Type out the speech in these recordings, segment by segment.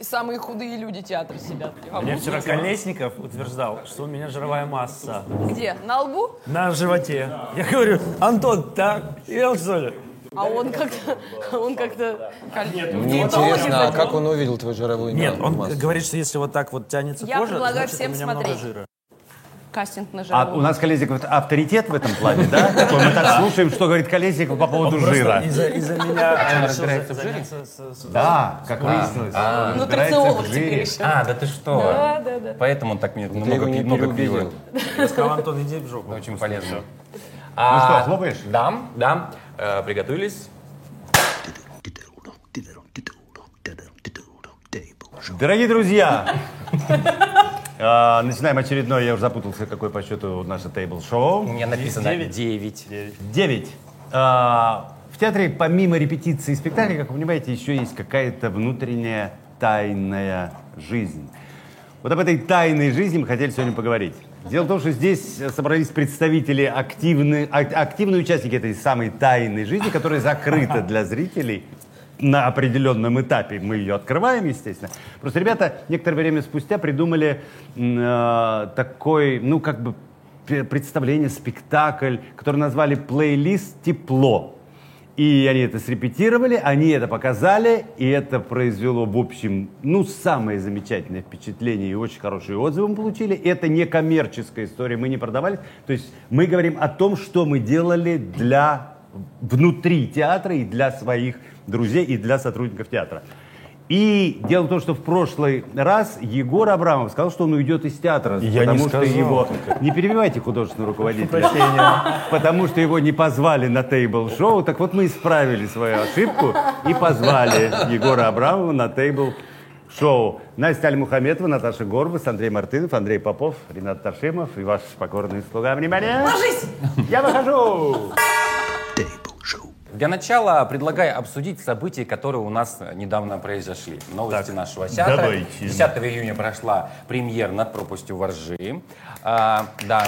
Самые худые люди театра сидят. А Мне вчера Колесников утверждал, что у меня жировая масса Где? На лбу? на животе. Я говорю, Антон, так? Ел, что ли? А он как-то... Он как-то... Мне интересно, а как он увидел твою жировую Нет, он массу? говорит, что если вот так вот тянется Я кожа, предлагаю значит, всем у меня много смотреть. жира. Кастинг на А жировую. у нас Колесников авторитет в этом плане, да? Такой, Мы так слушаем, что говорит Колесников по поводу жира. Из-за меня решил разбирается в жире? заняться Да, как выяснилось, разбирается Нутрициолог теперь еще. А, да ты что? Да, да, да. Поэтому он так мне много, пива. Я сказал, Антон, иди в жопу. Очень полезно. Ну что, хлопаешь? Да, да. Э, приготовились. Дорогие друзья, а, начинаем очередное, я уже запутался, какой по счету наше У тейбл-шоу. меня написано Девять. 9. Девять. А, В театре помимо репетиции спектакля, как вы понимаете, еще есть какая-то внутренняя тайная жизнь. Вот об этой тайной жизни мы хотели сегодня поговорить. Дело в том, что здесь собрались представители, активные, ак- активные участники этой самой тайной жизни, которая закрыта для зрителей на определенном этапе. Мы ее открываем, естественно. Просто ребята некоторое время спустя придумали э, такой, ну, как бы представление, спектакль, который назвали «Плейлист тепло». И они это срепетировали, они это показали, и это произвело, в общем, ну, самое замечательное впечатление и очень хорошие отзывы мы получили. Это не коммерческая история, мы не продавали. То есть мы говорим о том, что мы делали для внутри театра и для своих друзей, и для сотрудников театра. И дело в том, что в прошлый раз Егор Абрамов сказал, что он уйдет из театра, Я потому не что сказал. его... Не перебивайте художественного руководителя. Потому что его не позвали на тейбл-шоу. Так вот мы исправили свою ошибку и позвали Егора Абрамова на тейбл-шоу. Настя Аль-Мухаметова, Наташа Горбас, Андрей Мартынов, Андрей Попов, Ренат Ташимов и ваш покорный слуга. Внимание! Ложись! Я выхожу! Для начала предлагаю обсудить события, которые у нас недавно произошли. Новости Так, нашего театра. давайте. 10 июня прошла премьера над пропастью воржи. А, да,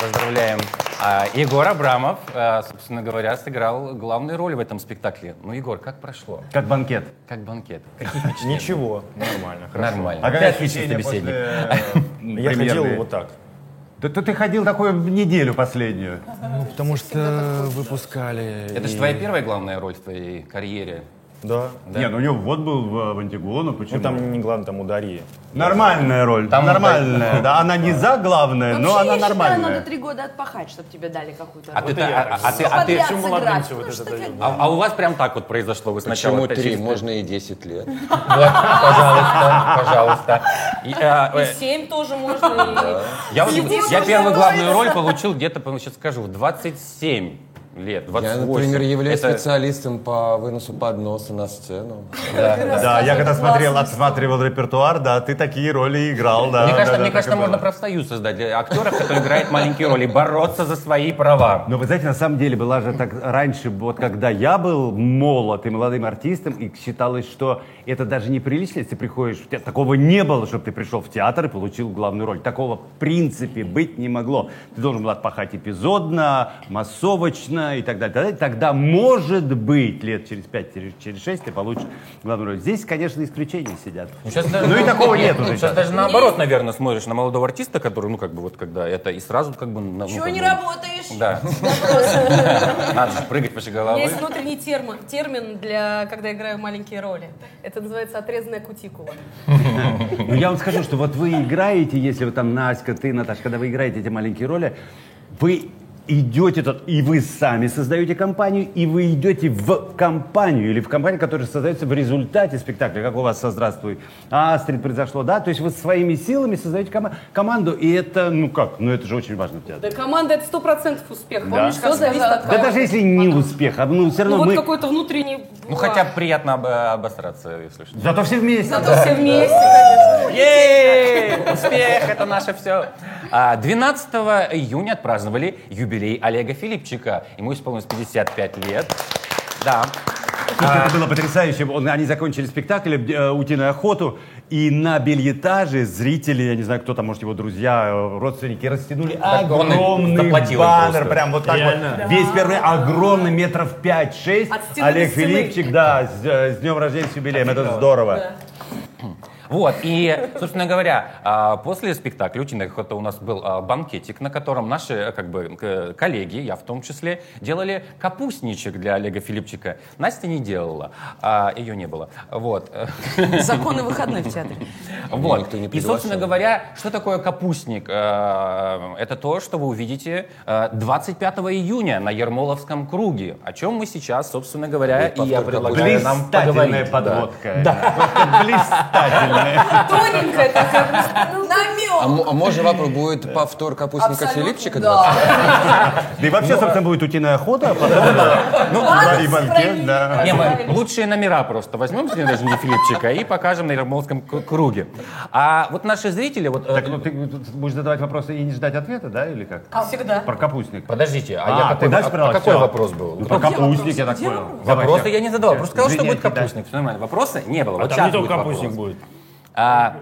поздравляем. А, Егор Абрамов, а, собственно говоря, сыграл главную роль в этом спектакле. Ну, Егор, как прошло? Как банкет. Как банкет? Какие впечатления? Ничего, нормально, хорошо. Нормально. А собеседник. после, э, Я ходил вот так. Да ты, ты ходил такую неделю последнюю. Ну, потому что выпускали. Это же и- твоя первая главная роль в твоей карьере. Да. Не, ну у него вот был в, в Антигону, почему? Ну там не главное, там удари. Нормальная роль, Там нормальная, да, она не за главная, но Вообще, она нормальная. надо три года отпахать, чтобы тебе дали какую-то А роль. ты, а, а- а ты, а ты- Подряд всю молодым вот Ну, это ты- а- а у вас прям так вот произошло? Вы сначала Почему три? Можно и 10 лет. Пожалуйста, пожалуйста. И, а, э, семь тоже можно. Я, первую главную роль получил где-то, сейчас скажу, в 27 лет, 28. Я, например, являюсь Это- специалистом по выносу подноса на сцену. Да, я когда смотрел, отсматривал репертуар, да, ты такие роли играл, да. Мне да, кажется, да, мне кажется, и можно профсоюз создать для актеров, которые играют маленькие роли, бороться за свои права. Но вы знаете, на самом деле была же так раньше, вот когда я был молод и молодым артистом, и считалось, что это даже неприлично, если ты приходишь в театр. Такого не было, чтобы ты пришел в театр и получил главную роль. Такого в принципе быть не могло. Ты должен был отпахать эпизодно, массовочно и так далее. Тогда, тогда может быть, лет через 5, через, через 6 ты получишь главную роль. Здесь, конечно, исключения сидят. Сейчас даже- Ну и такого нет уже Сейчас сейчас. даже наоборот, наверное, смотришь на молодого артиста, который, ну, как бы, вот когда это, и сразу как бы... на- ну, Чего как не бы- работаешь? Да. Надо же прыгать выше У головы. меня есть внутренний термин, термин для, когда играю маленькие роли. Это называется отрезанная кутикула. Ну, я вам скажу, что вот вы играете, если вы там, Наська, ты, Наташа, когда вы играете эти маленькие роли, вы идете тут, и вы сами создаете компанию, и вы идете в компанию, или в компанию, которая создается в результате спектакля, как у вас со «Здравствуй, Астрид» произошло, да? То есть вы своими силами создаете кома- команду, и это, ну как, ну это же очень важно в театре. Да команда это сто процентов успех. Да. Помнишь, все зависит от Да команды. даже если не успех, а ну все Ну равно вот мы... какой-то внутренний... Ну, хотя приятно об- обосраться, если что. Зато все вместе. Зато все вместе, конечно. Успех, это наше все. 12 июня отпраздновали юбилей Олега Филипчика. Ему исполнилось 55 лет. Да. Слушай, это было потрясающе. Он- они закончили спектакль э, «Утиную охоту», и на бельетаже зрители, я не знаю, кто там, может, его друзья, э, родственники, растянули Так огромный баннер, прям вот так Реально? вот. Весь первый огромный, метров 5-6. От стены Олег. Филипчик, да, с, э, с днем рождения, с юбилеем, это здорово. Вот, и, собственно говоря, а, после спектакля «Утиная охота» у нас был а, банкетик, на котором наши э, как бы, коллеги, я в том числе, делали капустничек для Олега Филипчика. Настя не делала, а, ее не было. Вот. Законы выходной в театре. Вот. Никто не И, собственно говоря, что такое капустник? Э, Это то, что вы увидите э, 25 июня на Ермоловском круге, о чем мы сейчас, собственно говоря, и я предлагаю нам Блистательная поговорить. подводка. Просто блистательная. Тоненькая такая, ну, А, м- а може вопрос будет повтор капустника Филипчика? да. Да и вообще, собственно, будет утиная охота, а потом ну, Марий банкет, да. Не, мы лучшие номера просто возьмем с дня рождения Филипчика и покажем на Ермоловском к- круге. А вот наши зрители, вот, э, Так, ну ты будешь задавать вопросы и не ждать ответа, да, или как? Всегда. Про капустник. подождите, а, А, я ты какой, а какой вопрос был? Ну, про капустник, я так понял. Вопросы я не задавал, просто сказал, что будет капустник. Все нормально. Вопроса не было. вот Там не только капустник будет. А,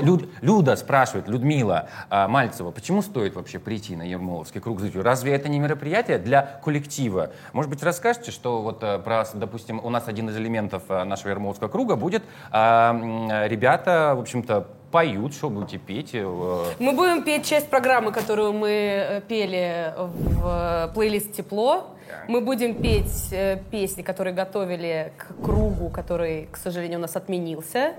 Люд- Люда спрашивает, Людмила а, Мальцева, почему стоит вообще прийти на Ермоловский круг зрителей? Разве это не мероприятие для коллектива? Может быть, расскажете, что вот э, про, допустим, у нас один из элементов э, нашего Ермоловского круга будет, а, м, ребята, в общем-то, поют, что будете петь? э, Мы будем петь часть программы, которую мы э, пели в плейлист «Тепло». Мы будем петь э, песни, которые готовили к кругу, который, к сожалению, у нас отменился.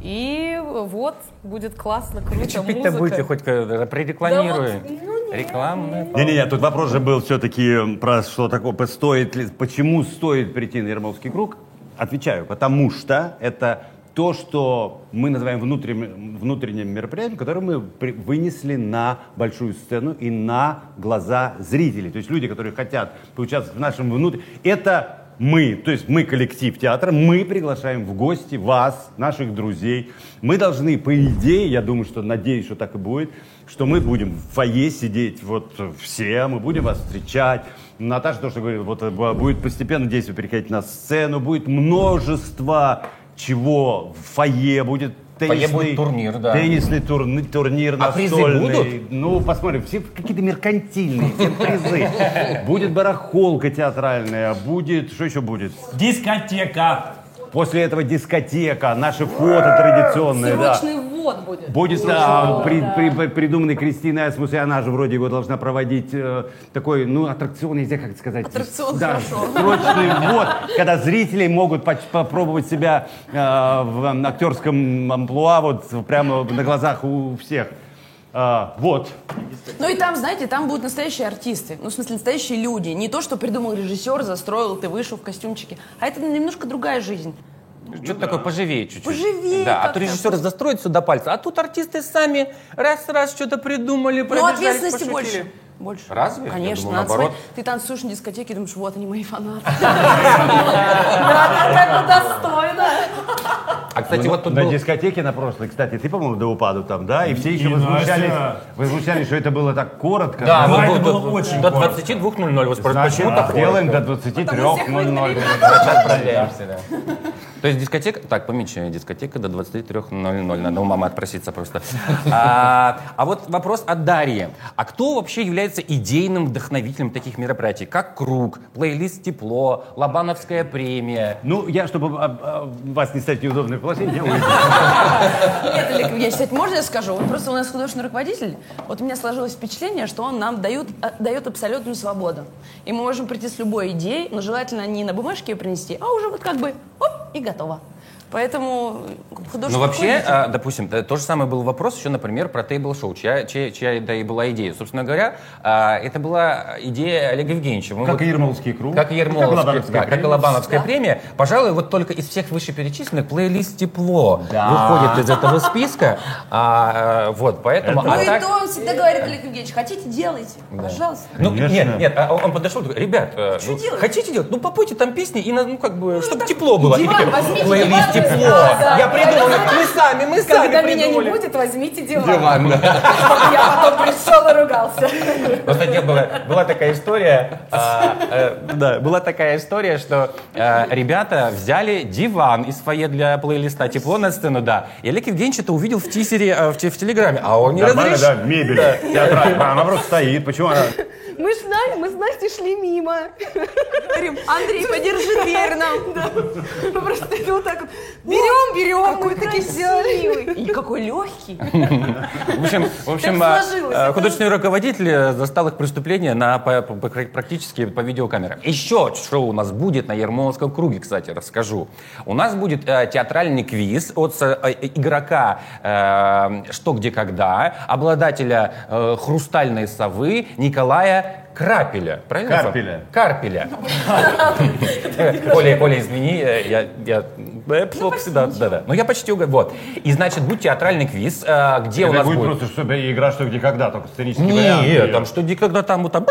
И вот, будет классно, круто, Что петь-то музыка. будете, хоть э, прорекламируй. Да вот, ну, нет. Рекламная Не-не-не, тут вопрос же был все-таки про что такое, по- стоит ли, почему стоит прийти на Ермоловский круг. Отвечаю, потому что это то, что мы называем внутренним, внутренним мероприятием, которое мы при- вынесли на большую сцену и на глаза зрителей. То есть люди, которые хотят поучаствовать в нашем внутреннем... Это мы, то есть мы коллектив театра, мы приглашаем в гости вас, наших друзей. Мы должны, по идее, я думаю, что надеюсь, что так и будет, что мы будем в фойе сидеть вот все, мы будем вас встречать. Наташа то, что говорит, вот э, будет постепенно действие переходить на сцену, будет множество чего в фойе, будет фойе теннисный, будет турнир, да. теннисный турни- турнир А призы настольный. будут? Ну, посмотрим, все какие-то меркантильные, все призы. Будет барахолка театральная, будет, что еще будет? Дискотека. После этого дискотека, наши фото традиционные, да. Ввод будет. Будет да, при- при- придуманный Кристиной Асмус, и она же вроде его должна проводить э, такой, ну, аттракцион, нельзя как сказать. Аттракцион, да, хорошо. Срочный ввод, когда зрители могут попробовать себя э, в м, актерском амплуа вот прямо на глазах у всех. А, вот. Ну и там, знаете, там будут настоящие артисты. Ну, в смысле, настоящие люди. Не то, что придумал режиссер, застроил, ты вышел в костюмчике. А это немножко другая жизнь. Что-то такое поживее чуть-чуть. Поживее Да, а то режиссер застроит сюда пальцы, а тут артисты сами раз-раз что-то придумали, Ну, ответственности пошутили. больше. Больше. Разве? Конечно. думал, наоборот. смотреть. Ты танцуешь на дискотеке и думаешь, вот они мои фанаты. Да, как бы достойно. А, кстати, вот тут на был... дискотеке на прошлой, кстати, ты, по-моему, до упаду там, да? И все еще И возмущались, Настя. возмущались, что это было так коротко. Да, Да, вот это был- было до- очень До коротко. 22.00. Вот спрашивают, Значит, почему так делаем до коротко? 23.00. Сейчас проверимся. То есть дискотека... Так, помечаю, дискотека до 23.00. Надо у мамы отпроситься просто. А, а вот вопрос от Дарьи. А кто вообще является идейным вдохновителем таких мероприятий? Как «Круг», плейлист «Тепло», Лобановская премия? Ну, я, чтобы а, а, вас не стать в положение, я уйду. Нет, Олег Евгеньевич, можно я скажу? Вот просто у нас художественный руководитель, вот у меня сложилось впечатление, что он нам дает, а, дает абсолютную свободу. И мы можем прийти с любой идеей, но желательно не на бумажке ее принести, а уже вот как бы оп, и готово. Поэтому художественный Ну, вообще, а, допустим, да, то же самое был вопрос еще, например, про тейбл-шоу, чья, чья, чья да и была идея. Собственно говоря, а, это была идея Олега Евгеньевича. Мы Как вот- и Ермоловский круг. Как и Ермоловский, Лобановская да, как и премия. Пожалуй, вот только из всех вышеперечисленных плейлист «Тепло» выходит из этого списка. А, э, вот, поэтому... Ну а и так- то он всегда говорит, Олег Евгеньевич, хотите, делайте, пожалуйста. Ну, Конечно. нет, нет, а он подошел, говорит, ребят, э, ну, делать? хотите делать? Ну, попойте там песни, и, ну, как бы, чтобы тепло было. И диван возьмите, диван тепло. Да, Я придумал, мы сами, мы сами Когда меня не будет, возьмите диван. Диван, да. Я потом пришел и ругался. Вот, кстати, была, была такая история, а, э, да, была такая история, что э, ребята взяли диван из фойе для плейлиста «Тепло на сцену», да, и Олег Евгеньевич это увидел в тизере, э, в, те- в Телеграме, а он не Нормально, разрешил. да, мебель. Театральная. Она просто стоит. Почему она... Мы с, Настей- мы с Настей шли мимо. Говорим, Андрей, подержи дверь нам. Мы просто это вот так берем, берем. Мы такие взяли. И какой легкий. В общем, в общем а, это- художественный руководитель э, застал их преступление на, по- по- по- практически по видеокамерам. Еще что у нас будет на Ермоловском круге, кстати, расскажу. У нас будет э, театральный квиз от э, игрока э, «Что, где, когда», обладателя э, «Хрустальной совы» Николая Крапеля. Правильно? Карпеля. Карпеля. Коля, Коля, извини, э, я... я э, да, да, да. Ну, я почти угадал. Вот. И, значит, будет театральный квиз, э, где у нас будет будет... просто чтобы игра «Что, где, когда», только сценический вариант. Нет, там что, когда там вот там...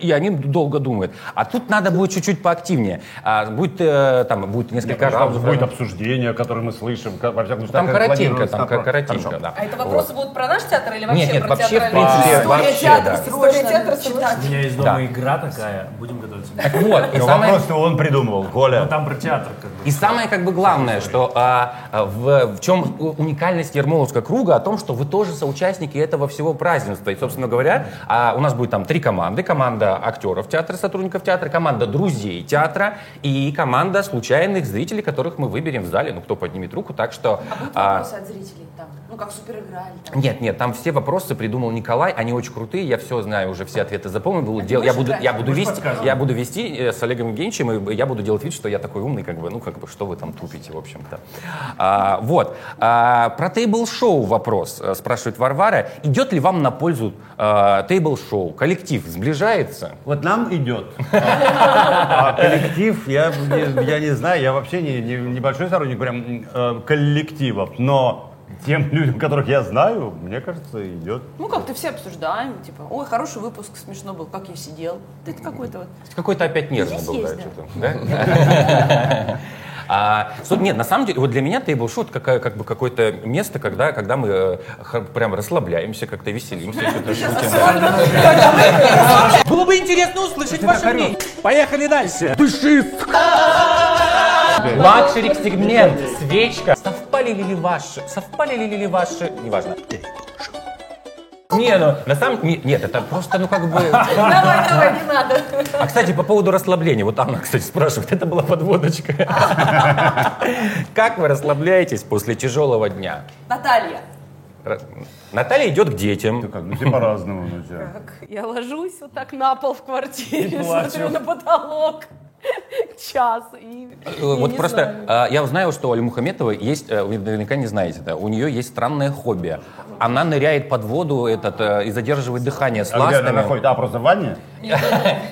И они долго думают. А тут надо будет чуть-чуть поактивнее. А, будет, э, там, будет несколько Там раундов. будет обсуждение, которое мы слышим, во всяком случае. Там коротенько, там про- коротенько, да. А это вопросы будут про наш театр или вообще Нет, нет, про вообще, в театральный принципе, театр? вообще, да. История театра читать. У меня есть дома Да. игра такая, будем готовиться. Так вот, и Но самое... вопрос-то он придумал, Коля. Ну там про театр как бы. И самое как бы главное, что а, а, в, в чем уникальность Ермоловского круга, о том, что вы тоже соучастники этого всего празднества. И, собственно говоря, а, у нас будет там три команды. Команда актеров театра, сотрудников театра, команда друзей театра и команда случайных зрителей, которых мы выберем в зале. Ну, кто поднимет руку. Так что... а, Вопросы от зрителей там. Ну, как суперигра или там. нет, нет, там все вопросы придумал Николай, они очень крутые, я все знаю, уже все ответы запомнил, буду дел- я буду, я буду вести, я буду вести с Олегом Евгеньевичем, и я буду делать вид, что я такой умный, как бы, ну как бы, что вы там тупите, в общем-то. А, вот, А, про тейбл-шоу вопрос э, спрашивает Варвара, идет ли вам на пользу э, тейбл-шоу, коллектив сближается? Вот нам идет. А коллектив, я, не- я не знаю, я вообще не, не- небольшой сторонник прям э, коллективов, но тем людям, которых я знаю, мне кажется, идет. Ну, как-то все обсуждаем, типа, ой, хороший выпуск, смешно был, как я сидел. Да Это какой-то вот... Какой-то опять нервный был, да, есть, да. что-то, да? А, нет, на самом деле, вот для меня тейбл-шоу это какая- как бы какое-то место, когда, когда мы э, прям расслабляемся, как-то веселимся. что-то шутим. Было бы интересно услышать ваше мнение. Поехали дальше. Luxury сегмент, свечка. Совпали ли ваши? Совпали ли ваши? Неважно. Не, ну, на самом не- нет, это просто, ну, как бы... Давай, давай, не надо. А, кстати, по поводу расслабления. Вот Анна, кстати, спрашивает, это была подводочка. Как вы расслабляетесь после тяжелого дня? Наталья. Наталья идет к детям. Как, ну все по-разному. ну, Я ложусь вот так на пол в квартире, смотрю на потолок час и Э, я Вот не просто знаю. а, я знаю, что у Али Мухаметовой есть, э, вы наверняка не знаете, да, у нее есть странное хобби. Она ныряет под воду этот, э, и задерживает дыхание с А где она ластами. находится? А, просто в ванне?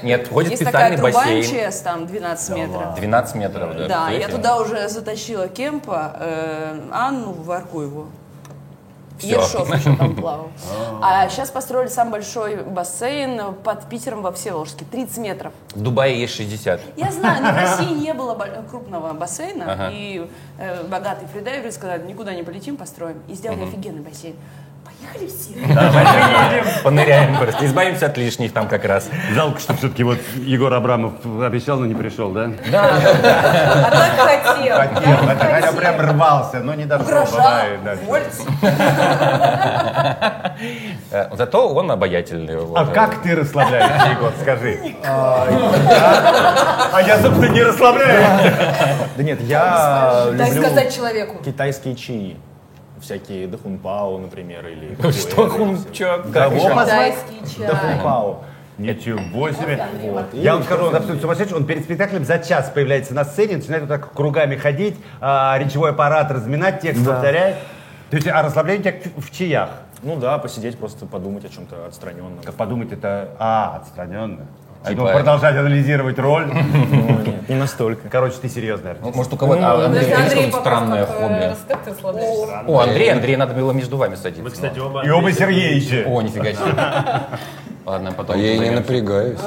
Нет, ходит Есть такая специальный труба бассейн. МЧС, там 12 метров. 12 метров, да. Да, я туда уже затащила Кемпа, Анну Варкуеву. Всё. Ершов еще там плавал. А сейчас построили самый большой бассейн под Питером во Всеволожске. 30 метров. В Дубае есть 60. Я знаю, но в России не было крупного бассейна. Ага. И э, богатый Фридайвер сказали, никуда не полетим, построим. И сделали офигенный бассейн. Поехали все. Поныряем просто, избавимся от лишних там как раз. Жалко, что все-таки вот Егор Абрамов обещал, но не пришел, да? А так хотел. Хотел, хотя хотя прям рвался, но не дошел. Да. Э, Зато он обаятельный. А как ты расслабляешься, Егор, скажи? А я, собственно, не расслабляюсь. Да нет, я Дай люблю сказать человеку. китайские чаи. Всякие дахунпао, например, или... Что как Кого позвать? Дахунпао. Ничего себе. Я вам скажу, он абсолютно сумасшедший. Он перед спектаклем за час появляется на сцене, начинает вот так кругами ходить, а, речевой аппарат разминать, текст повторять. То есть, а расслабление у тебя в чаях. Ну да, посидеть, просто подумать о чем-то отстраненном. Как подумать, это, а, отстраненно. Типа- думал, продолжать анализировать роль. Ну, нет, не настолько. Короче, ты серьезный артист. Ну, Может, у кого-то Андрей какое-нибудь странное хобби? О, Андрей, Андрей, надо было между вами садиться. Мы, кстати, оба... И оба Сергеевича. О, нифига себе. Ладно, потом. А я и не напрягаюсь.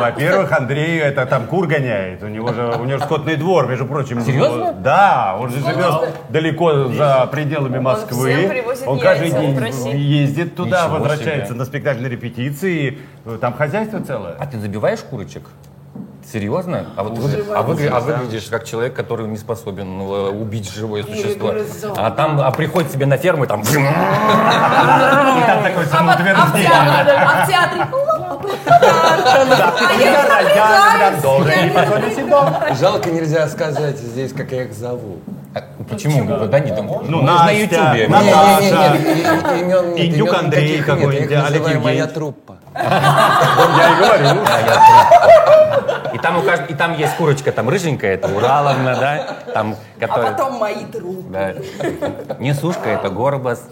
Во-первых, Андрей это там кур гоняет. У него же, у него же скотный двор, между прочим. Серьезно? Да, он же живет далеко за пределами Москвы. Он каждый день ездит туда, возвращается на спектакльные репетиции. Там хозяйство целое. А ты забиваешь курочек? Серьезно? А вот вы- а, выгля- а выглядишь как человек, который не способен ну, э, убить живое существо. А там а приходит себе на ферму и там. И там такое самоутверждение. А в театре? А. Жалко нельзя сказать здесь, как я их зову. А Почему? Да не думаю. Ну, на Ютубе. Наташа. Имен нет, Индюк Андрей какой-нибудь, Олег «Моя Евгеньевич». труппа». Я и говорю. И там, у кажд- и там есть курочка, там рыженькая, это Ураловна, да? Там, А которая... потом мои трупы. Да. Несушка, это Горбас.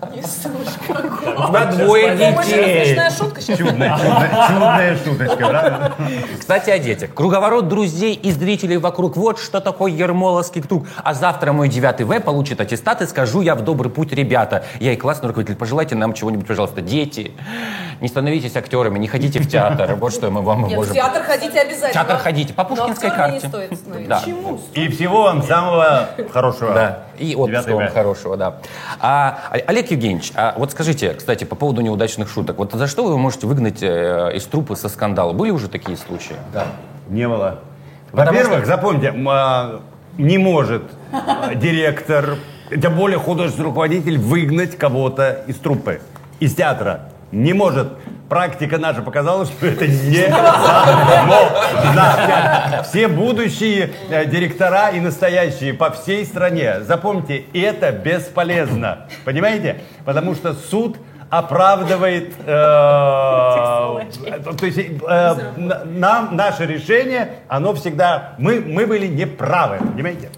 У тебя двое детей. Смешная шутка сейчас. Чудная, чудная, чудная шуточка, правда? Кстати, о детях. Круговорот друзей и зрителей вокруг. Вот что такое Ермоловский круг. А завтра мой 9 В получит аттестат и скажу я в добрый путь, ребята. Я и классный руководитель. Пожелайте нам чего-нибудь, пожалуйста. Дети, не становитесь актерами, не ходите в театр. Вот что мы вам Нет, в можем... театр ходите обязательно. В театр ходите, по пушкинской карте. не стоит становиться. Да. И всего вам самого хорошего. Да, и отпуска вам хорошего, да. А, О- Олег Евгеньевич, а вот скажите, кстати, по поводу неудачных шуток. Вот за что вы можете выгнать э, из трупы со скандала? Были уже такие случаи? Да. Не было. Во-первых, что- запомните, а, не может а, директор, тем более художественный руководитель, выгнать кого-то из труппы, из театра. Не может. Практика наша показала, что это не. Все будущие э, директора и настоящие по всей стране, запомните, это бесполезно. Понимаете? Потому что суд оправдывает э, то есть э, на- нам наше решение оно всегда мы мы были неправы понимаете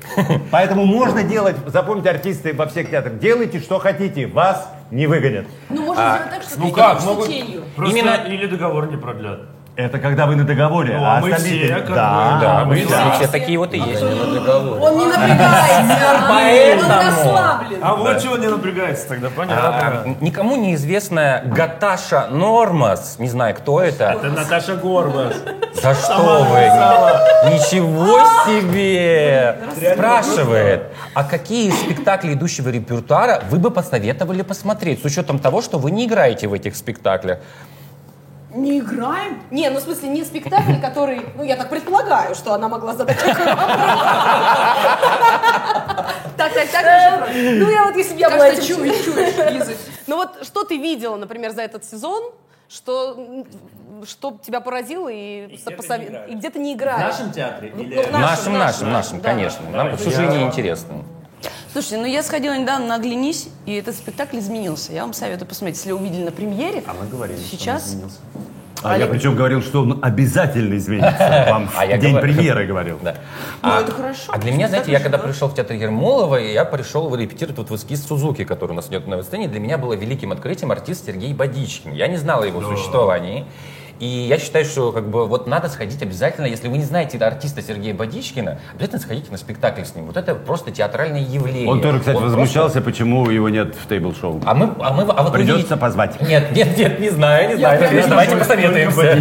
поэтому можно делать запомните артисты во всех театрах делайте что хотите вас не выгонят Ну, можно сделать так, что Ну как, могут... Просто Именно- или договор не продлят. это когда вы на договоре Ну, а а мы остальные- все, как да, бы, Да, мы мы все. такие вот и есть. Он не напрягается. Поэтому- Он расслаблен. А вот чего не напрягается тогда, А, понятно. никому неизвестная Гаташа Нормас, не знаю, кто это. Это Наташа Горбас. За что вы? Ничего себе! Спрашивает, а какие спектакли идущего репертуара вы бы посоветовали посмотреть, с учетом того, что вы не играете в этих спектаклях? Не играем? Не, ну в смысле не спектакль, который, ну я так предполагаю, что она могла задать такой вопрос. Так, так, так, прошу. Ну я вот если бы я была Кажется, чуешь, чуешь. Ну вот что ты видела, например, за этот сезон, что, что тебя поразило и, и где ты не играешь? театре? Ну, Или... в Нашим, в нашим, нашим, да. конечно. Нам уже неинтересно. Слушайте, ну я сходила недавно на «Оглянись», и этот спектакль изменился. Я вам советую посмотреть. Если увидели на премьере, а мы говорили, сейчас... А я причем говорил, что он обязательно изменится. Вам А день говорю- премьеры говорил. Да. Ну, а, это хорошо. А для меня, знаете, я когда пришел в театр Ермолова, и я пришел репетировать вот в эскиз Сузуки, который у нас идет на сцене, для меня было великим открытием артист Сергей Бодичкин. Я не знал о его существовании. И я считаю, что как бы вот надо сходить обязательно, если вы не знаете артиста Сергея Бодичкина, обязательно сходите на спектакль с ним. Вот это просто театральное явление. Он тоже, кстати, Вот возмущался, почему его нет в тейбл-шоу. А мы, а мы, а вот Придется видите- позвать. Нет, нет, нет, не знаю, не знаю. Давайте посоветуемся.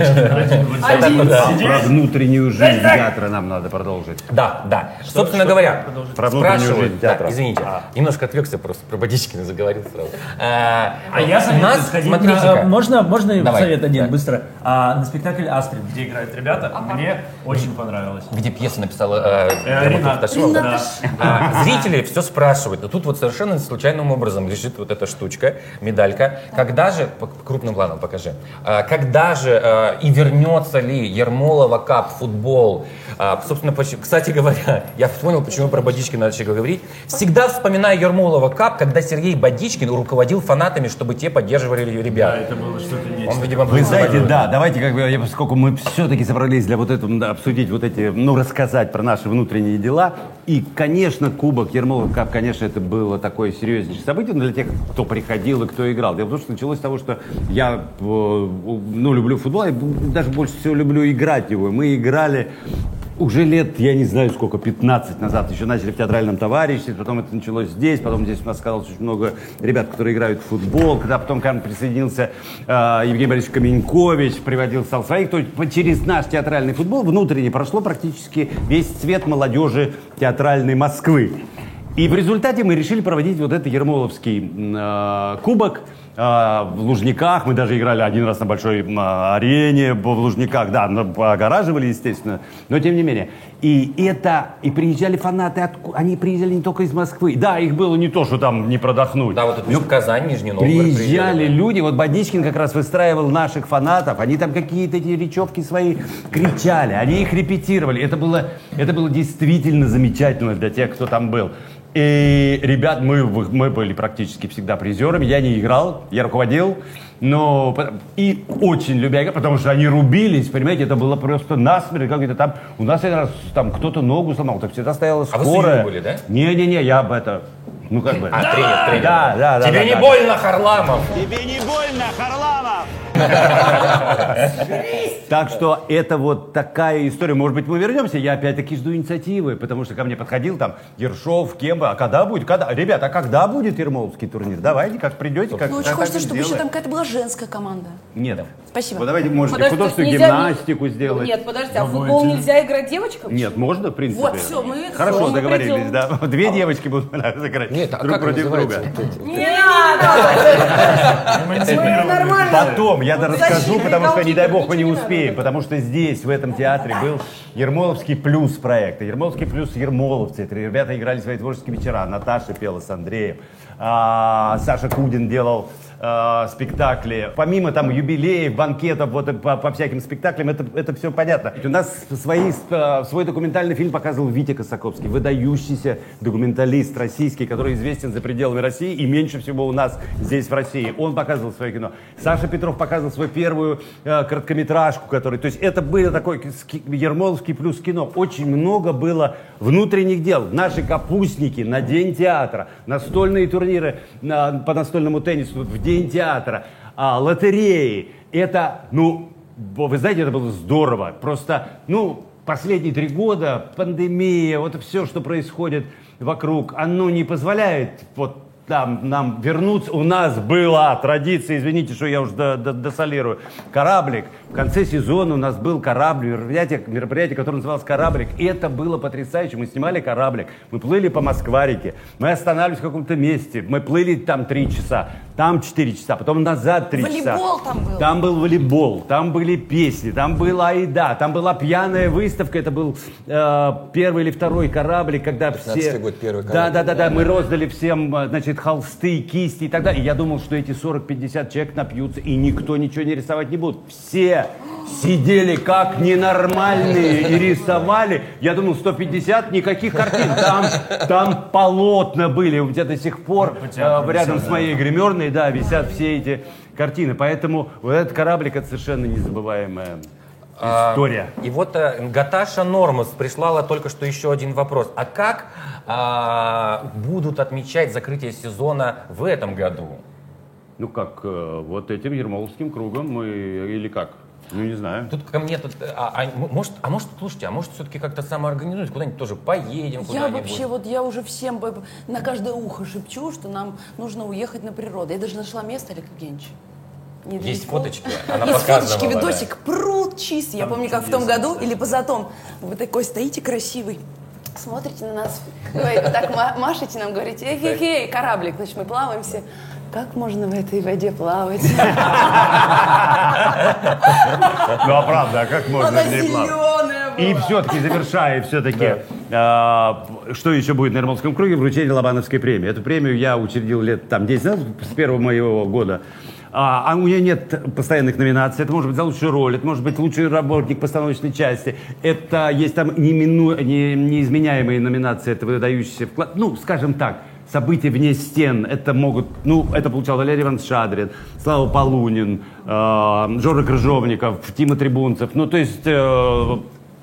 А Про внутреннюю жизнь театра нам надо продолжить. Да, да. Собственно говоря, Про внутреннюю жизнь театра. извините, немножко отвлекся просто, про Бодичкина заговорил сразу. А, А я у советую сходить на... Можно, можно совет один быстро? А, на спектакль «Астрид», где играют ребята, мне очень понравилось. где пьесу написала э, Э. Да. А, зрители все спрашивают. Но тут вот совершенно случайным образом лежит вот эта штучка, медалька. Когда же, по крупным планом покажи, А, когда же э, и вернется ли Ермолова Кап футбол? А, собственно, кстати говоря, я понял, почему про Бодичкина начали говорить. Всегда вспоминаю Ермолова Кап, когда Сергей Бодичкин руководил фанатами, чтобы те поддерживали ребят. Это было что-то есть. Он, видимо, Вы знаете, фаворитом. да, давайте, как бы, я- поскольку мы все-таки собрались для вот этого, да, обсудить вот эти, ну, рассказать про наши внутренние дела. И, конечно, Кубок Ермолов Кап, конечно, это было такое серьезнейшее событие но для тех, кто приходил и кто играл. Дело в том, что началось с того, что я, э, ну, люблю футбол, и даже больше всего люблю играть его. Мы играли уже лет, я не знаю сколько, 15 назад, еще начали в театральном товариществе, потом это началось здесь, потом здесь у нас оказалось очень много ребят, которые играют в футбол, когда потом к нам присоединился э, Евгений Борисович Каменькович, приводил, стал своих, то есть через наш театральный футбол внутренне прошло практически весь цвет молодежи театральной Москвы. И в результате мы решили проводить вот этот Ермоловский э, кубок в Лужниках. Мы даже играли один раз на большой арене в Лужниках. Да, огораживали, естественно, но тем не менее. И это, и приезжали фанаты, отку- они приезжали не только из Москвы. Да, их было не то, что там не продохнуть. Да, вот это Но в Казань, Нижний Новгород Приезжали люди, вот Бодичкин как раз выстраивал наших фанатов, они там какие-то эти речевки свои кричали, они их репетировали. Это было, это было действительно замечательно для тех, кто там был. И, ребят, мы, мы были практически всегда призерами. Я не играл, я руководил. Но и очень любя играть, потому что они рубились, понимаете, это было просто насмерть, как это там, у нас один раз там кто-то ногу сломал, так всегда стояла А вы скорая. были, да? Не-не-не, я об это, ну как бы. А, тренер, тренер. Да, да, да. Тебе да, не да. больно, Харламов? Тебе не больно, Харламов? Так что это вот такая история. Может быть, мы вернемся. Я опять-таки жду инициативы, потому что ко мне подходил там Ершов, Кемба. А когда будет? Когда? Ребята, а когда будет Ермоловский турнир? Давайте, как придете, как Ну, очень хочется, чтобы еще там какая-то была женская команда. Нет. Спасибо. Вот давайте, может, Подожди, художественную гимнастику сделать. Нет, подожди, а в футбол нельзя играть девочкам? Нет, можно, в принципе. Вот, всё, мы Хорошо, договорились, да. Две девочки будут играть Нет, а друг против друга. Не надо! Потом я расскажу, защитные потому что, не дай бог, мы не успеем. Потому что здесь, в этом театре, был Ермоловский плюс проект. Ермоловский плюс Ермоловцы. Это ребята играли свои творческие вечера. Наташа пела с Андреем. А, Саша Кудин делал а, спектакли. Помимо там юбилеев, банкетов, вот по, по всяким спектаклям, это, это все понятно. У нас свои, а, свой документальный фильм показывал Витя Косаковский, выдающийся документалист российский, который известен за пределами России и меньше всего у нас здесь в России. Он показывал свое кино. Саша Петров показывал свою первую э, короткометражку, который, то есть это было такой ски- Ермоловский плюс кино. Очень много было внутренних дел. Наши капустники на День театра, настольные турниры на- по настольному теннису в День театра, а, лотереи. Это, ну, вы знаете, это было здорово. Просто, ну, последние три года, пандемия, вот все, что происходит вокруг, оно не позволяет вот там, нам вернуться. У нас была традиция, извините, что я уже до- до- досолирую, кораблик. В конце сезона у нас был корабль, мероприятие, мероприятие, которое называлось «Кораблик». И это было потрясающе. Мы снимали кораблик, мы плыли по Москварике, мы останавливались в каком-то месте, мы плыли там три часа, там четыре часа, потом назад три часа. Волейбол там был. Там был волейбол, там были песни, там была еда, там была пьяная выставка. Это был э, первый или второй кораблик, когда все... 15-й год, первый Да, корабль. да, да, да. Мы роздали всем, э, значит, холсты, кисти и так далее. И я думал, что эти 40-50 человек напьются, и никто ничего не рисовать не будет. Все сидели как ненормальные и рисовали. Я думал, 150, никаких картин. Там, там полотна были. Меня до сих пор э, рядом с моей гримерной, да, висят все эти картины. Поэтому вот этот кораблик, это совершенно незабываемая А, история. И вот э, Гаташа Нормус прислала только что еще один вопрос. А как а, будут отмечать закрытие сезона в этом году? Ну как, э, вот этим Ермоловским кругом мы, или как? Ну не знаю. Тут ко мне тут, а, а, может, а может, слушайте, а может все-таки как-то самоорганизуюсь, куда-нибудь тоже поедем Я куда-нибудь? вообще, вот я уже всем на каждое ухо шепчу, что нам нужно уехать на природу. Я даже нашла место, Олег Евгеньевич. Недалеко. Есть фоточки, она Есть фоточки, да. видосик, пруд чистый. Я помню, как в том году или позатом. Вы такой стоите красивый, смотрите на нас, говорите, так ма- машете нам, говорите, эй, эй, эй, кораблик. Значит, мы плаваем все. Как можно в этой воде плавать? Ну а правда, а как можно в ней плавать? И все-таки, завершая все-таки, а, что еще будет на Ермоловском круге, вручение Лобановской премии. Эту премию я учредил лет там 10 назад, с первого моего года. А, а у нее нет постоянных номинаций. Это может быть за лучшую роль, это может быть лучший работник постановочной части. Это есть там неимину- не- неизменяемые номинации, это выдающийся вклад. Ну, скажем так, события вне стен. Это могут, ну, это получал Валерий Иванович Шадрин, Слава Полунин, э, Жора Крыжовников, Тима Трибунцев. Ну, то есть э,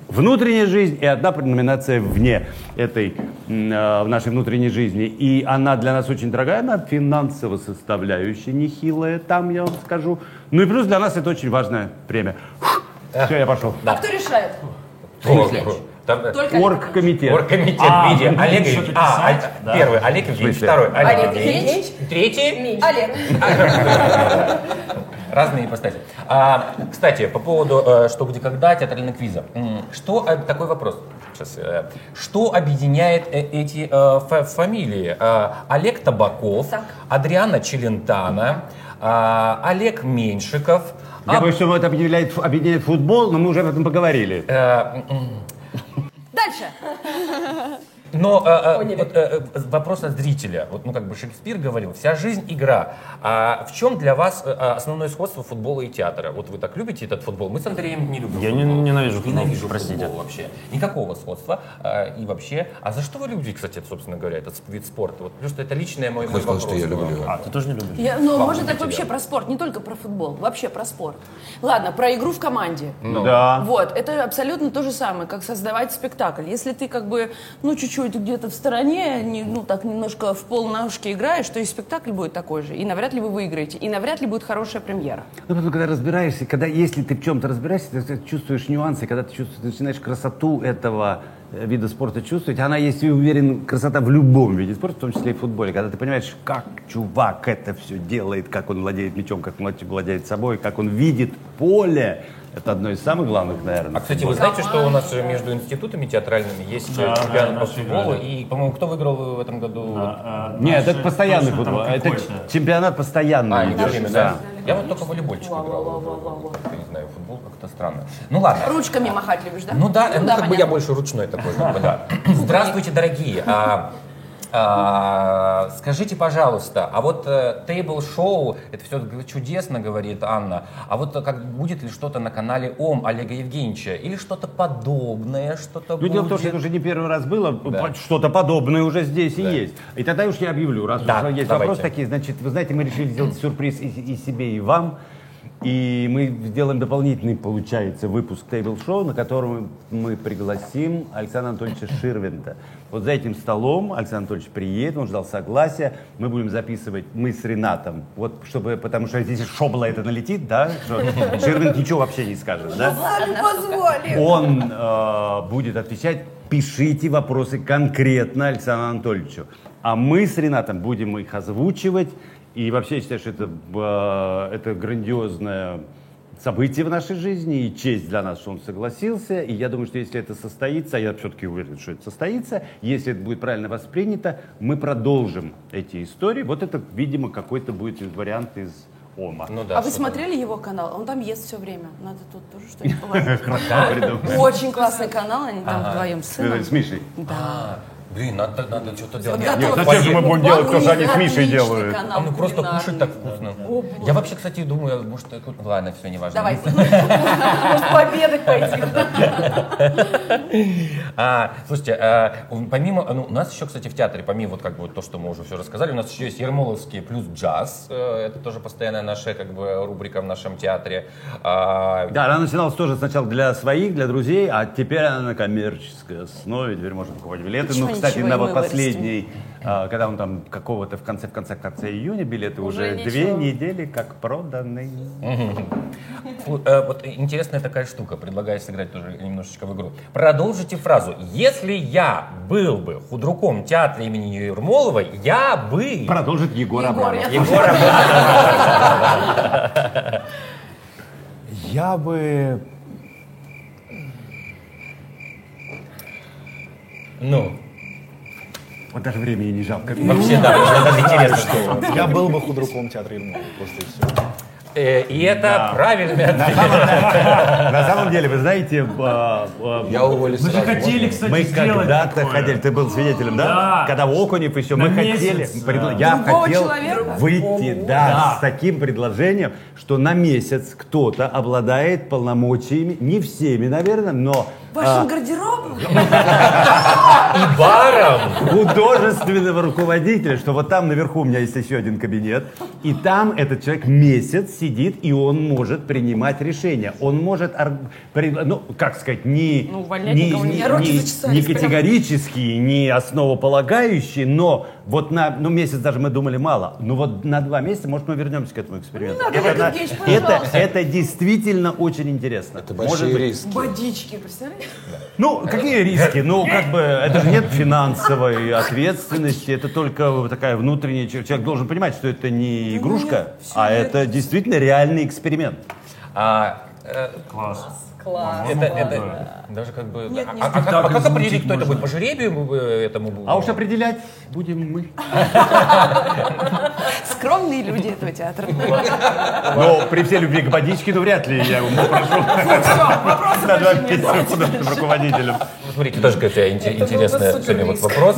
внутренняя жизнь и одна номинация вне этой э, в нашей внутренней жизни. И она для нас очень дорогая, она финансово составляющая нехилая, там я вам скажу. Ну и плюс для нас это очень важная премия. Все, я пошел. А кто решает? О, там, э, Только Оргкомитет. Оргкомитет А, в виде Олега что-то Ильич- А, а, да? первый Олег Евгеньевич, смысле? второй Олег Олег третий Олег. Разные ипостаси. А, кстати, по поводу э, «Что, где, когда» театрального квиза. Что, э, такой вопрос. Сейчас, что объединяет эти фа- фамилии? Э, Олег Табаков, Так. Адриана Челентано, э, Олег Меньшиков. Я а, боюсь, что это объединяет, объединяет футбол, но мы уже об этом поговорили. Э, м, Дальше. Но э, э, вот, э, э, вопрос от зрителя. Вот, ну, как бы Шекспир говорил, вся жизнь игра. А в чем для вас основное сходство футбола и театра? Вот вы так любите этот футбол? Мы с Андреем не любим Я не- футбол. ненавижу футбол, Ненавижу простите. футбол вообще. Никакого сходства. А, и вообще, а за что вы любите, кстати, собственно говоря, этот вид спорта? Вот, потому что это личное мой, мой сказал, вопрос. что я люблю. А, ты тоже не любишь? Я- ну, Вам можно так любите, вообще про спорт, не только про футбол, вообще про спорт. Ладно, про игру в команде. Да. Вот, это абсолютно то же самое, как создавать спектакль. Если ты как бы, ну, чуть-чуть где-то в стороне, не, ну, так немножко в полножки играешь, то и спектакль будет такой же. И навряд ли вы выиграете, и навряд ли будет хорошая премьера. Ну, потом, когда разбираешься, когда, если ты в чем-то разбираешься, ты, ты чувствуешь нюансы, когда ты чувствуешь, ты начинаешь красоту этого э, вида спорта чувствовать, она есть, я уверен, красота в любом виде спорта, в том числе и в футболе. Когда ты понимаешь, как чувак это все делает, как он владеет мячом, как он владеет собой, как он видит поле, это одно из самых главных, наверное. А, кстати, вы знаете, что у нас э, между институтами театральными есть э, Да, чемпионат да, по футболу, и, по-моему, кто выиграл в этом году? Вот. А, Нет, это постоянный футбол. Это чемпионат постоянный. А, идет, время, да? Я вот только волейбольчик играл. Я не знаю, футбол как-то странно. Ну ладно. Ручками махать любишь, да? Ну да, ну, как бы я больше ручной такой. да. Здравствуйте, дорогие. А, скажите, пожалуйста, а вот э, тейбл-шоу, это все чудесно, говорит Анна, а вот э, как будет ли что-то на канале ОМ Олега Евгеньевича? Или что-то подобное, что-то Ну, будет? дело в том, что это уже не первый раз было, Да. что-то подобное уже здесь Да. и есть. И тогда уж я объявлю, раз Да, уж есть давайте. вопросы такие, значит, вы знаете, мы решили сделать сюрприз и, и себе, и вам. И мы сделаем дополнительный, получается, выпуск тейбл-шоу, на котором мы пригласим Александра Анатольевича Ширвинта. Вот за этим столом Александр Анатольевич приедет, он ждал согласия, мы будем записывать, мы с Ренатом, вот чтобы, потому что здесь шобла это налетит, да, что Ширвинт ничего вообще не скажет, да? Он э, будет отвечать, пишите вопросы конкретно Александру Анатольевичу. А мы с Ренатом будем их озвучивать. И вообще я считаю, что это, э, это грандиозное событие в нашей жизни и честь для нас, что он согласился. И я думаю, что если это состоится, а я все-таки уверен, что это состоится, если это будет правильно воспринято, мы продолжим эти истории. Вот это, видимо, какой-то будет вариант из ОМА. Ну да, А вы смотрели его канал? Он там ест все время. Надо тут тоже что-нибудь. Очень классный канал, они там вдвоем с сыном. С Мишей. А, Блин, надо, надо что-то делать. Нет, зачем же мы будем делать то, что они с Мишей делают? канал А ну просто кушать так вкусно. Я вообще, кстати, думаю, может, так- ладно, все, не важно. Давай. В победы пойти. А, слушайте, а, помимо, ну, у нас еще, кстати, в театре, помимо вот как бы то, что мы уже все рассказали, у нас еще есть Ермоловский плюс джаз. Э, Это тоже постоянная наша как бы рубрика в нашем театре. А, Да, она начиналась тоже сначала для своих, для друзей, а теперь она на коммерческой основе, теперь можно покупать билеты. Почему ну, кстати, на вот последний, а, когда он там какого-то в конце, в конце, в конце июня, билеты уже, Уже две ничего. недели как проданы. э, вот интересная такая штука, предлагаю сыграть тоже немножечко в игру. Продолжите фразу. Если я был бы худруком театра имени Ермоловой, я бы... Продолжит Егор, Абрамов. Егор Абрамов. Я бы... Ну, Вот даже времени не жалко. вообще, да, мне даже интересно, что... Я был бы худруком театра Ермолова, просто и все. Э, И это правильный ответ. На самом деле, вы знаете, а, а, Я уволюсь Мы же хотели, кстати, мы когда-то хотели, ты был свидетелем, да? Да. Когда Окунев еще, мы хотели, я хотел выйти, Да. с таким предложением, что на месяц кто-то обладает полномочиями, не всеми, наверное, но Вашим а, гардеробом? И баром. художественного руководителя, что вот там наверху у меня есть еще один кабинет, и там этот человек месяц сидит, и он может принимать решения. Он может, ну, как сказать, не, Ну, не, не- не- не прям. категорический, не основополагающий, но вот на ну, месяц даже мы думали мало. Ну вот на два месяца, может, мы вернемся к этому эксперименту. надо, это, на- это, это действительно очень интересно. Это Может большие быть, риски. Водички, представляешь? ну, какие риски? Ну, как бы, это же нет финансовой ответственности, это только такая внутренняя... Человек должен понимать, что это не игрушка, а это действительно реальный эксперимент. А, Класс. Класс. Это, это даже как бы... Нет, а, не а как, спектакль а как определить, кто это будет? По жребию э, этому будет? А уж определять будем мы. Скромные люди этого театра. Но при всей любви к Бодичкину вряд ли я его попрошу. Назвать художественным руководителем. Ну, Смотрите, тоже какая интересная вот вопрос.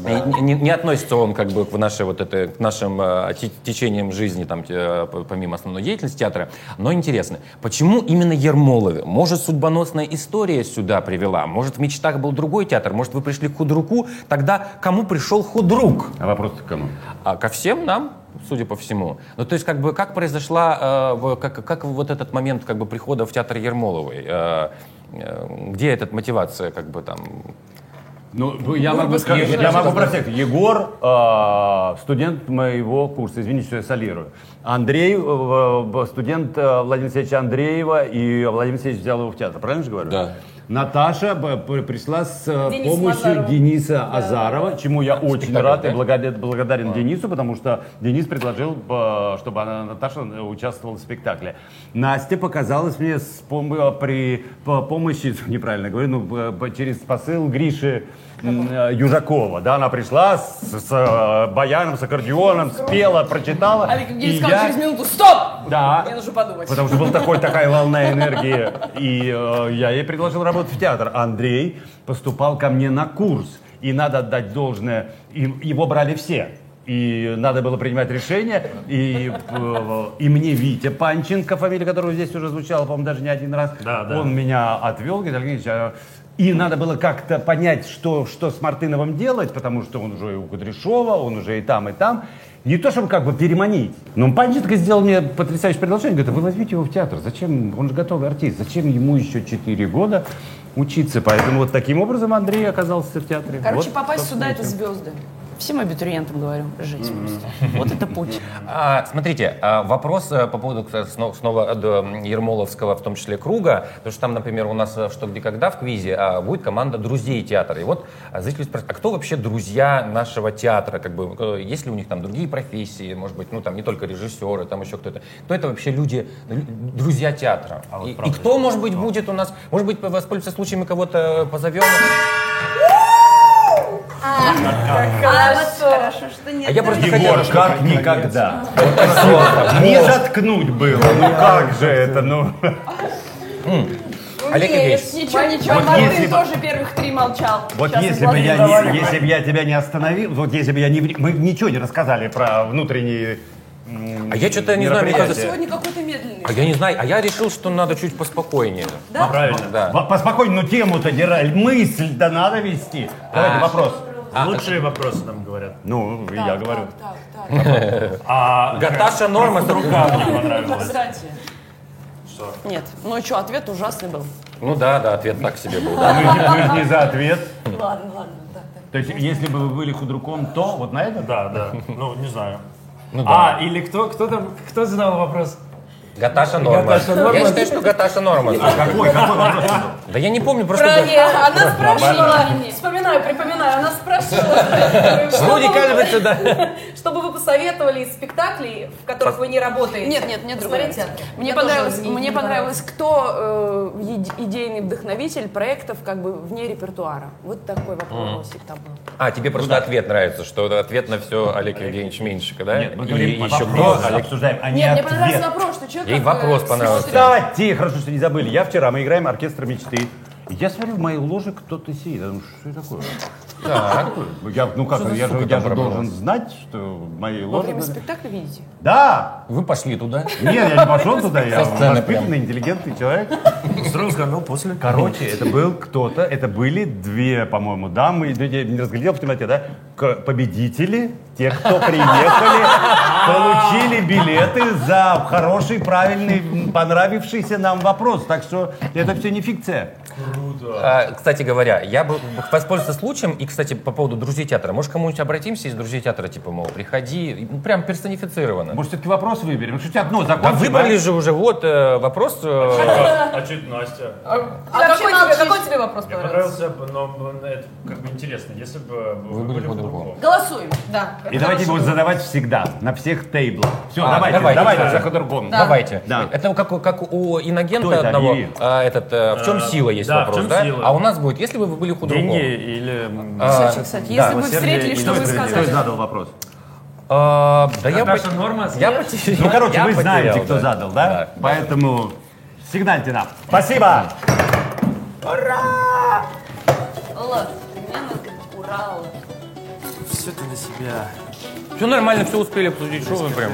И Не, не относится он как бы к нашей вот этой, к нашим э, те- течениям жизни, там, п- помимо основной деятельности театра, но интересно, почему именно Ермолове? Может, судьбоносная история сюда привела? Может, в мечтах был другой театр? Может, вы пришли к худруку? Тогда кому пришел худрук? А вопрос к кому? А ко всем нам, судя по всему. Ну, то есть, как бы, как произошла, э, как, как вот этот момент, как бы, прихода в театр Ермоловой? Э, э, где эта мотивация, как бы, там, Ну, я могу, сказать, я могу про всех. Егор, э, студент моего курса, извините, что я солирую. Андрей, э, э, студент э, Владимира Алексеевича Андреева, и Владимир Алексеевич взял его в театр, правильно же говорю? Да. Наташа пришла с э, Дениса помощью Азарова. Дениса Азарова, чему я очень Спектакль, рад и да? благодарен, благодарен Денису, потому что Денис предложил, э, чтобы она, Наташа э, участвовала в спектакле. Настя показалась мне с пом- при по- помощи, неправильно говорю, ну, через посыл Гриши Южакова. Да, она пришла с, с, э, баяном, с аккордеоном, спела, прочитала. И Евгеньевич сказал я- через минуту «Стоп!» Да. Мне нужно подумать. Потому что была такой, такая волна энергии. И э, я ей предложил работать в театр. Андрей поступал ко мне на курс. И надо отдать должное, и- его брали все. И надо было принимать решение. И, э, и мне Витя Панченко, фамилия которого здесь уже звучала, по-моему, даже не один раз, Да, да. он меня отвел, говорит, Алексей Ильич, а И надо было как-то понять, что, что с Мартыновым делать, потому что он уже и у Кудряшова, он уже и там, и там. Не то, чтобы как бы переманить. Но Панченко сделал мне потрясающее предложение. Говорит, «А вы возьмите его в театр. Зачем? Он же готовый артист. Зачем ему еще 4 года учиться? Поэтому вот таким образом Андрей оказался в театре. Короче, Вот, попасть сюда это звезды. Всем абитуриентам говорю, жить просто. Вот это путь. А, смотрите, а, вопрос э, по поводу снова э, Ермоловского, в том числе круга, потому что там, например, у нас э, «Что, где, когда» в квизе а, будет команда друзей театра. И вот а, зрители спрашивают, а кто вообще друзья нашего театра? Как бы, есть ли у них там другие профессии, может быть, ну там не только режиссеры, там еще кто-то. Кто это вообще люди, лю- друзья театра? вот и, и правда, кто, может быть, будет у нас, может быть, воспользуется случаем и кого-то позовем? Хорошо, что нет. А я просто Егор, хотел, как никогда. Не заткнуть было. Ну как же это, ну... Олег Евгеньевич, Ничего, ничего. Вот Мартын если бы- тоже первых три молчал. Вот Сейчас если бы, я не, если бы я тебя не остановил, вот если бы я не... Мы ничего не рассказали про внутренние А я что-то не знаю, мне кажется- Сегодня какой-то медленный. а я не знаю, а я решил, что надо чуть поспокойнее. Правильно. Да. Поспокойнее, ну тему-то держать, мысль-то надо вести. Давайте А. вопрос. Лучшие вопросы нам говорят. Ну, и я говорю. А Гаташа норма. рука мне понравилась. Кстати. Нет, ну что, ответ ужасный был. Ну да, да, ответ так себе был. Да. Мы, же- мы же не за ответ. Ладно, ладно, так, так. То есть, если бы вы были худруком, то вот на это? Да, да. Ну, не знаю. Ну да. А, или кто, кто там, кто задал вопрос? Гаташа норма. Гаташа норма. Я считаю, что Гаташа норма. Какой, какой вопрос? Да я не помню, просто... Про Она спрашивала, вспоминаю, припоминаю, она спрашивала, что Вроде бы кажется, вы- да. чтобы вы посоветовали из спектаклей, в которых вы не работаете. Нет, нет, нет, другое. театр. Мне понравилось, не- мне не понравилось, кто э, иде- идейный вдохновитель проектов как бы вне репертуара. Вот такой вопросик там был. А, тебе просто ответ нравится, что ответ на все Олег Евгеньевич Меньшика, да? Нет, мы И говорим еще вопрос, кто? Олег- обсуждаем, а не Нет, мне понравился вопрос, что человек... Ей вопрос понравился. Кстати, хорошо, что не забыли. Я вчера, мы играем оркестр мечты. И Я смотрю, в моей ложе кто-то сидит. Я думаю, что это такое? Так. Я, ну как, я, же, я же должен знать, что в моей Во ложе... время спектакля видите? Да! Вы пошли туда. Нет, я не пошел туда, я воспитанный, интеллигентный человек. Сразу сказал, ну, после. Короче, это был кто-то, это были две, по-моему, дамы, я не разглядел в темноте, да, победители, те, кто приехали, получили билеты за хороший, правильный, понравившийся нам вопрос. Так что это все не фикция. А, Кстати говоря, я бы воспользовался случаем, и, кстати, по поводу друзей театра, может, кому-нибудь обратимся из друзей театра, типа, мол, приходи, ну, прям персонифицировано. Может, все-таки вопрос выберем? Что одно Да закончим, выбрали а? же уже, вот э, вопрос. э, А чуть Настя? А какой тебе, какой тебе вопрос Мне понравился? понравился, но это как бы интересно, если бы вы были были по-другому. Голосуем. Да. И давайте его задавать всегда, на всех тейблах. Все, а, давайте, давайте, давайте, да. за по-другому. Давайте. Да. Это как, как у иногента это? одного. Объяви. а, этот, э, в чем А, сила есть да, в вопрос, чем да? сила? А у нас будет, если бы вы были художником. Деньги или... А, Кстати, кстати, да. если бы Милосердие встретились, и что бы доброе Кто сказали? задал вопрос? А, да я, Наташа пот- Норма я потерял. Ну, короче, я вы знаете, потерял, кто да. задал, да? Да. Поэтому сигнальте нам. Спасибо! Ладно, мне надо Урал. Все ты на себя. Все нормально, все успели обсудить. Что вы прям...